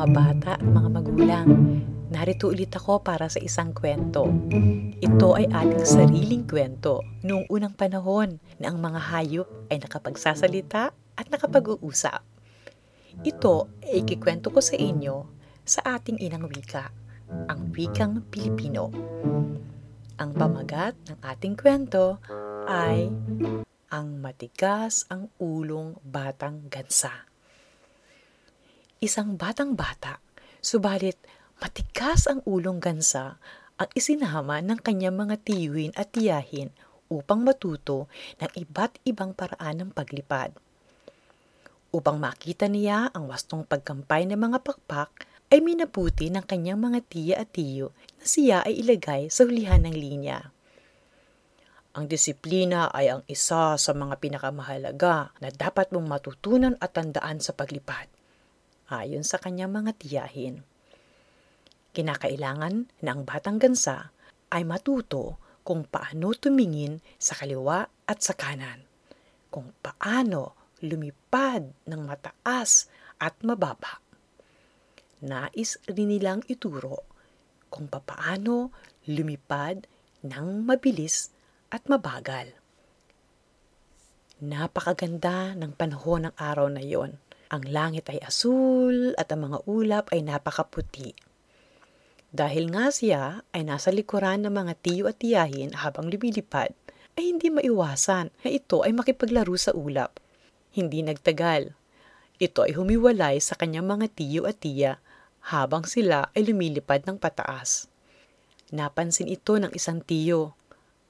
mga bata at mga magulang. Narito ulit ako para sa isang kwento. Ito ay ating sariling kwento noong unang panahon na ang mga hayop ay nakapagsasalita at nakapag-uusap. Ito ay ikikwento ko sa inyo sa ating inang wika, ang wikang Pilipino. Ang pamagat ng ating kwento ay Ang matigas ang ulong batang gansa. Isang batang bata, subalit matigas ang ulong gansa ang isinama ng kanyang mga tiyuhin at tiyahin upang matuto ng iba't ibang paraan ng paglipad. Upang makita niya ang wastong pagkampay ng mga pakpak, ay minabuti ng kanyang mga tiya at tiyo na siya ay ilagay sa hulihan ng linya. Ang disiplina ay ang isa sa mga pinakamahalaga na dapat mong matutunan at tandaan sa paglipad. Ayon sa kanyang mga tiyahin. Kinakailangan na ang batang gansa ay matuto kung paano tumingin sa kaliwa at sa kanan, kung paano lumipad ng mataas at mababa. Nais rin nilang ituro kung paano lumipad ng mabilis at mabagal. Napakaganda ng panahon ng araw na yon. Ang langit ay asul at ang mga ulap ay napakaputi. Dahil nga siya ay nasa likuran ng mga tiyo at tiyahin habang lumilipad, ay hindi maiwasan na ito ay makipaglaro sa ulap. Hindi nagtagal. Ito ay humiwalay sa kanyang mga tiyo at tiya habang sila ay lumilipad ng pataas. Napansin ito ng isang tiyo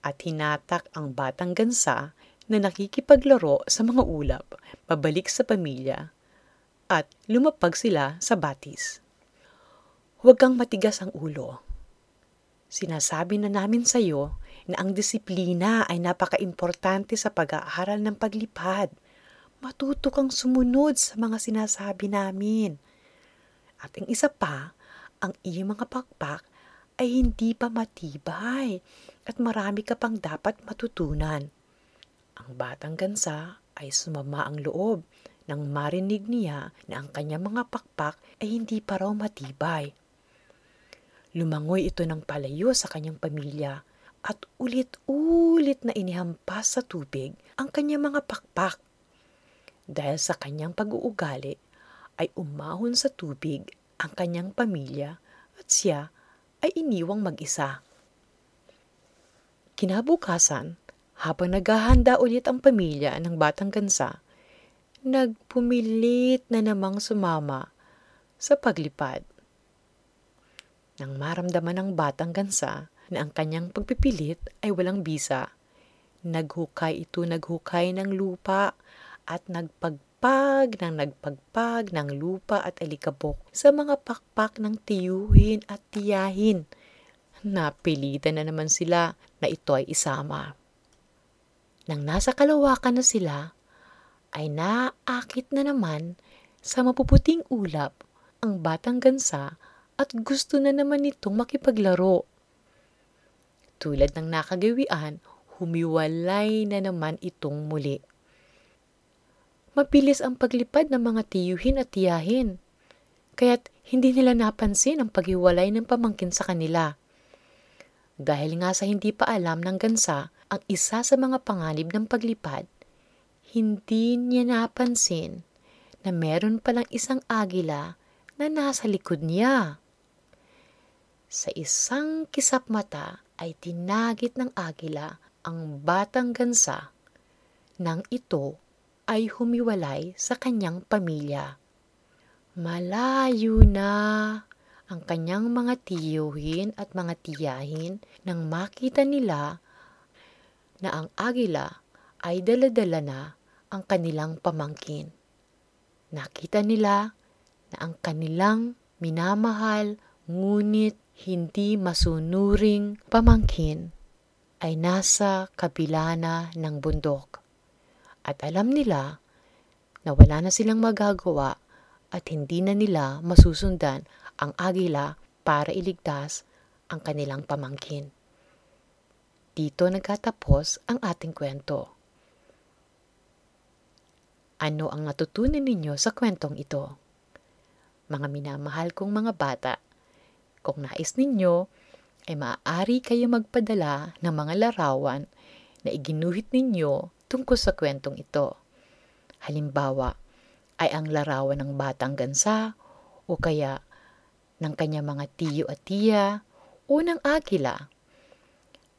at hinatak ang batang gansa na nakikipaglaro sa mga ulap pabalik sa pamilya at lumapag sila sa batis. Huwag kang matigas ang ulo. Sinasabi na namin sa iyo na ang disiplina ay napaka-importante sa pag-aaral ng paglipad. Matuto kang sumunod sa mga sinasabi namin. At ang isa pa, ang iyong mga pakpak ay hindi pa matibay at marami ka pang dapat matutunan. Ang batang gansa ay sumama ang loob nang marinig niya na ang kanyang mga pakpak ay hindi pa raw matibay. Lumangoy ito ng palayo sa kanyang pamilya at ulit-ulit na inihampas sa tubig ang kanyang mga pakpak. Dahil sa kanyang pag-uugali ay umahon sa tubig ang kanyang pamilya at siya ay iniwang mag-isa. Kinabukasan, habang naghahanda ulit ang pamilya ng batang gansa, nagpumilit na namang sumama sa paglipad. Nang maramdaman ng batang gansa na ang kanyang pagpipilit ay walang bisa, naghukay ito naghukay ng lupa at nagpag nagpag ng nagpagpag ng lupa at alikabok sa mga pakpak ng tiyuhin at tiyahin. Napilitan na naman sila na ito ay isama. Nang nasa kalawakan na sila, ay naakit na naman sa mapuputing ulap ang batang gansa at gusto na naman nitong makipaglaro. Tulad ng nakagawian, humiwalay na naman itong muli. Mabilis ang paglipad ng mga tiyuhin at tiyahin. Kaya't hindi nila napansin ang paghiwalay ng pamangkin sa kanila. Dahil nga sa hindi pa alam ng gansa ang isa sa mga panganib ng paglipad, hindi niya napansin na meron palang isang agila na nasa likod niya. Sa isang kisap mata ay tinagit ng agila ang batang gansa nang ito ay humiwalay sa kanyang pamilya. Malayo na ang kanyang mga tiyuhin at mga tiyahin nang makita nila na ang agila ay daladala na ang kanilang pamangkin. Nakita nila na ang kanilang minamahal ngunit hindi masunuring pamangkin ay nasa kabila na ng bundok at alam nila na wala na silang magagawa at hindi na nila masusundan ang agila para iligtas ang kanilang pamangkin. Dito nagkatapos ang ating kwento. Ano ang natutunan ninyo sa kwentong ito? Mga minamahal kong mga bata, kung nais ninyo, ay maaari kayo magpadala ng mga larawan na iginuhit ninyo tungkol sa kwentong ito. Halimbawa, ay ang larawan ng batang gansa o kaya ng kanya mga tiyo at tiya o ng agila.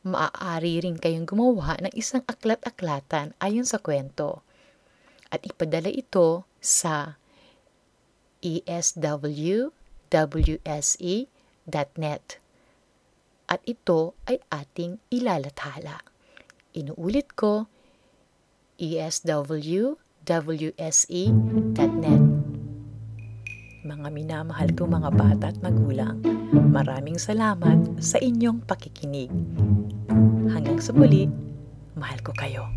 Maaari rin kayong gumawa ng isang aklat-aklatan ayon sa kwento at ipadala ito sa eswwse.net at ito ay ating ilalathala. Inuulit ko, eswwse.net. Mga minamahal kong mga bata at magulang, maraming salamat sa inyong pakikinig. Hanggang sa muli, mahal ko kayo.